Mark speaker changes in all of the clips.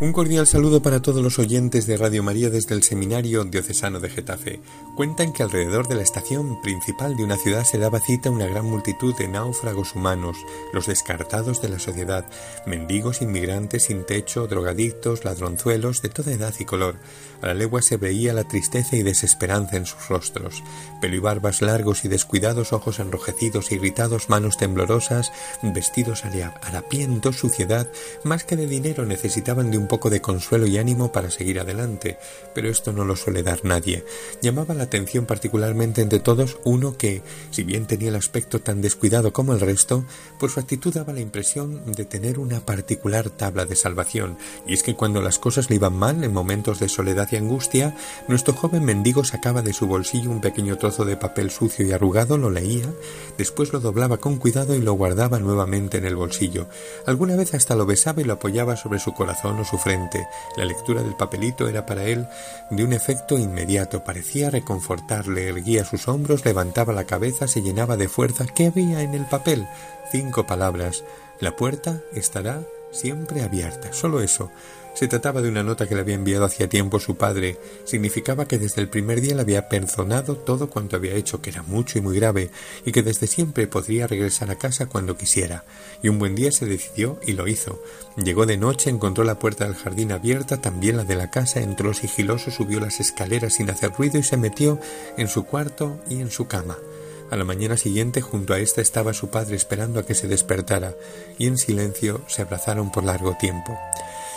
Speaker 1: Un cordial saludo para todos los oyentes de Radio María desde el Seminario Diocesano de Getafe. Cuentan que alrededor de la estación principal de una ciudad se daba cita una gran multitud de náufragos humanos, los descartados de la sociedad, mendigos, inmigrantes sin techo, drogadictos, ladronzuelos de toda edad y color. A la legua se veía la tristeza y desesperanza en sus rostros. Pelo y barbas largos y descuidados, ojos enrojecidos, irritados, manos temblorosas, vestidos harapientos, suciedad, más que de dinero necesitaban de un poco de consuelo y ánimo para seguir adelante, pero esto no lo suele dar nadie. Llamaba la atención particularmente entre todos uno que, si bien tenía el aspecto tan descuidado como el resto, por su actitud daba la impresión de tener una particular tabla de salvación, y es que cuando las cosas le iban mal, en momentos de soledad y angustia, nuestro joven mendigo sacaba de su bolsillo un pequeño trozo de papel sucio y arrugado, lo leía, después lo doblaba con cuidado y lo guardaba nuevamente en el bolsillo. Alguna vez hasta lo besaba y lo apoyaba sobre su corazón o su frente. La lectura del papelito era para él de un efecto inmediato. Parecía reconfortarle. Erguía sus hombros, levantaba la cabeza, se llenaba de fuerza. ¿Qué había en el papel? Cinco palabras. La puerta estará siempre abierta. Solo eso. Se trataba de una nota que le había enviado hacía tiempo su padre. Significaba que desde el primer día le había perdonado todo cuanto había hecho, que era mucho y muy grave, y que desde siempre podría regresar a casa cuando quisiera. Y un buen día se decidió y lo hizo. Llegó de noche, encontró la puerta del jardín abierta, también la de la casa, entró sigiloso, subió las escaleras sin hacer ruido y se metió en su cuarto y en su cama. A la mañana siguiente junto a ésta estaba su padre esperando a que se despertara, y en silencio se abrazaron por largo tiempo.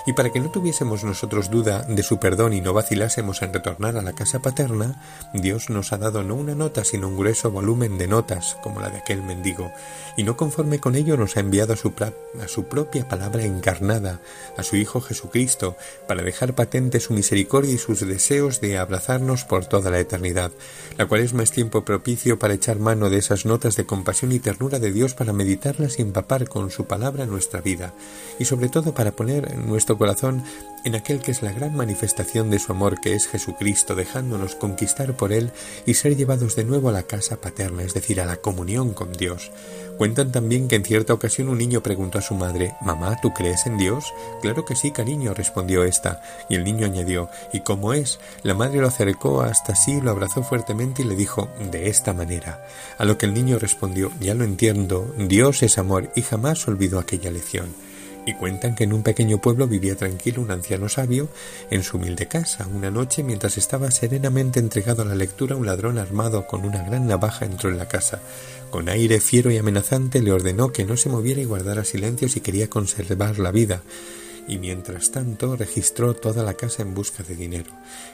Speaker 1: Y para que no tuviésemos nosotros duda de su perdón y no vacilásemos en retornar a la casa paterna, Dios nos ha dado no una nota, sino un grueso volumen de notas, como la de aquel mendigo, y no conforme con ello nos ha enviado a su, a su propia palabra encarnada, a su Hijo Jesucristo, para dejar patente su misericordia y sus deseos de abrazarnos por toda la eternidad, la cual es más tiempo propicio para echar mano de esas notas de compasión y ternura de Dios para meditarlas y empapar con su palabra nuestra vida, y sobre todo para poner nuestro corazón en aquel que es la gran manifestación de su amor, que es Jesucristo, dejándonos conquistar por Él y ser llevados de nuevo a la casa paterna, es decir, a la comunión con Dios. Cuentan también que en cierta ocasión un niño preguntó a su madre, Mamá, ¿tú crees en Dios? Claro que sí, cariño, respondió ésta, y el niño añadió, ¿y cómo es? La madre lo acercó hasta sí, lo abrazó fuertemente y le dijo, de esta manera. A lo que el niño respondió, ya lo entiendo, Dios es amor, y jamás olvidó aquella lección y cuentan que en un pequeño pueblo vivía tranquilo un anciano sabio en su humilde casa. Una noche, mientras estaba serenamente entregado a la lectura, un ladrón armado con una gran navaja entró en la casa. Con aire fiero y amenazante le ordenó que no se moviera y guardara silencio si quería conservar la vida y mientras tanto registró toda la casa en busca de dinero.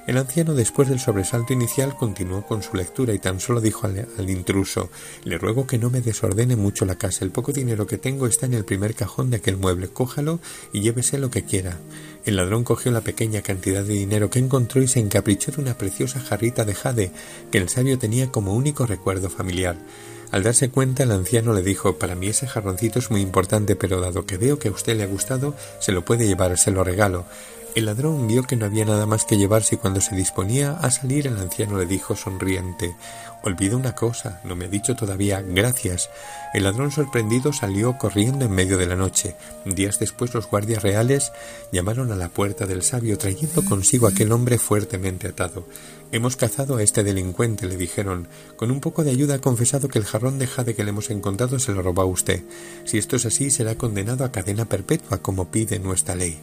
Speaker 1: El anciano, después del sobresalto inicial, continuó con su lectura y tan solo dijo al, al, intruso Le ruego que no me desordene mucho la casa. El poco dinero que tengo está en el primer cajón de aquel mueble. Cójalo y llévese lo que quiera. El ladrón cogió la pequeña cantidad de dinero que encontró y se encaprichó de una preciosa jarrita de jade que el sabio tenía como único recuerdo familiar. Al darse cuenta, el anciano le dijo Para mí ese jarroncito es muy importante, pero dado que veo que a usted le ha gustado, se lo puede llevar, se lo regalo. El ladrón vio que no había nada más que llevarse y cuando se disponía a salir el anciano le dijo sonriente Olvido una cosa, no me ha dicho todavía gracias. El ladrón sorprendido salió corriendo en medio de la noche. Días después los guardias reales llamaron a la puerta del sabio trayendo consigo aquel hombre fuertemente atado. Hemos cazado a este delincuente, le dijeron. Con un poco de ayuda ha confesado que el jarrón de jade que le hemos encontrado se lo robó a usted. Si esto es así, será condenado a cadena perpetua, como pide nuestra ley.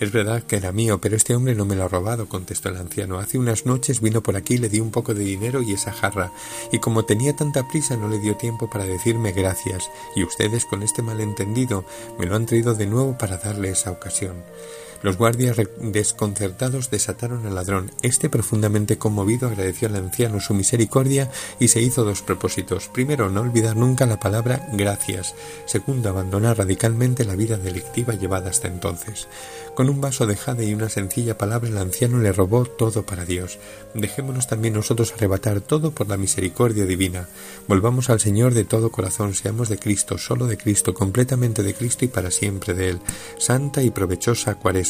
Speaker 1: Es verdad que era mío, pero este hombre no me lo ha robado, contestó el anciano. Hace unas noches vino por aquí, le di un poco de dinero y esa jarra, y como tenía tanta prisa no le dio tiempo para decirme gracias, y ustedes con este malentendido me lo han traído de nuevo para darle esa ocasión. Los guardias desconcertados desataron al ladrón. Este, profundamente conmovido, agradeció al anciano su misericordia y se hizo dos propósitos. Primero, no olvidar nunca la palabra gracias. Segundo, abandonar radicalmente la vida delictiva llevada hasta entonces. Con un vaso de jade y una sencilla palabra, el anciano le robó todo para Dios. Dejémonos también nosotros arrebatar todo por la misericordia divina. Volvamos al Señor de todo corazón, seamos de Cristo, solo de Cristo, completamente de Cristo y para siempre de Él. Santa y provechosa Cuaresma.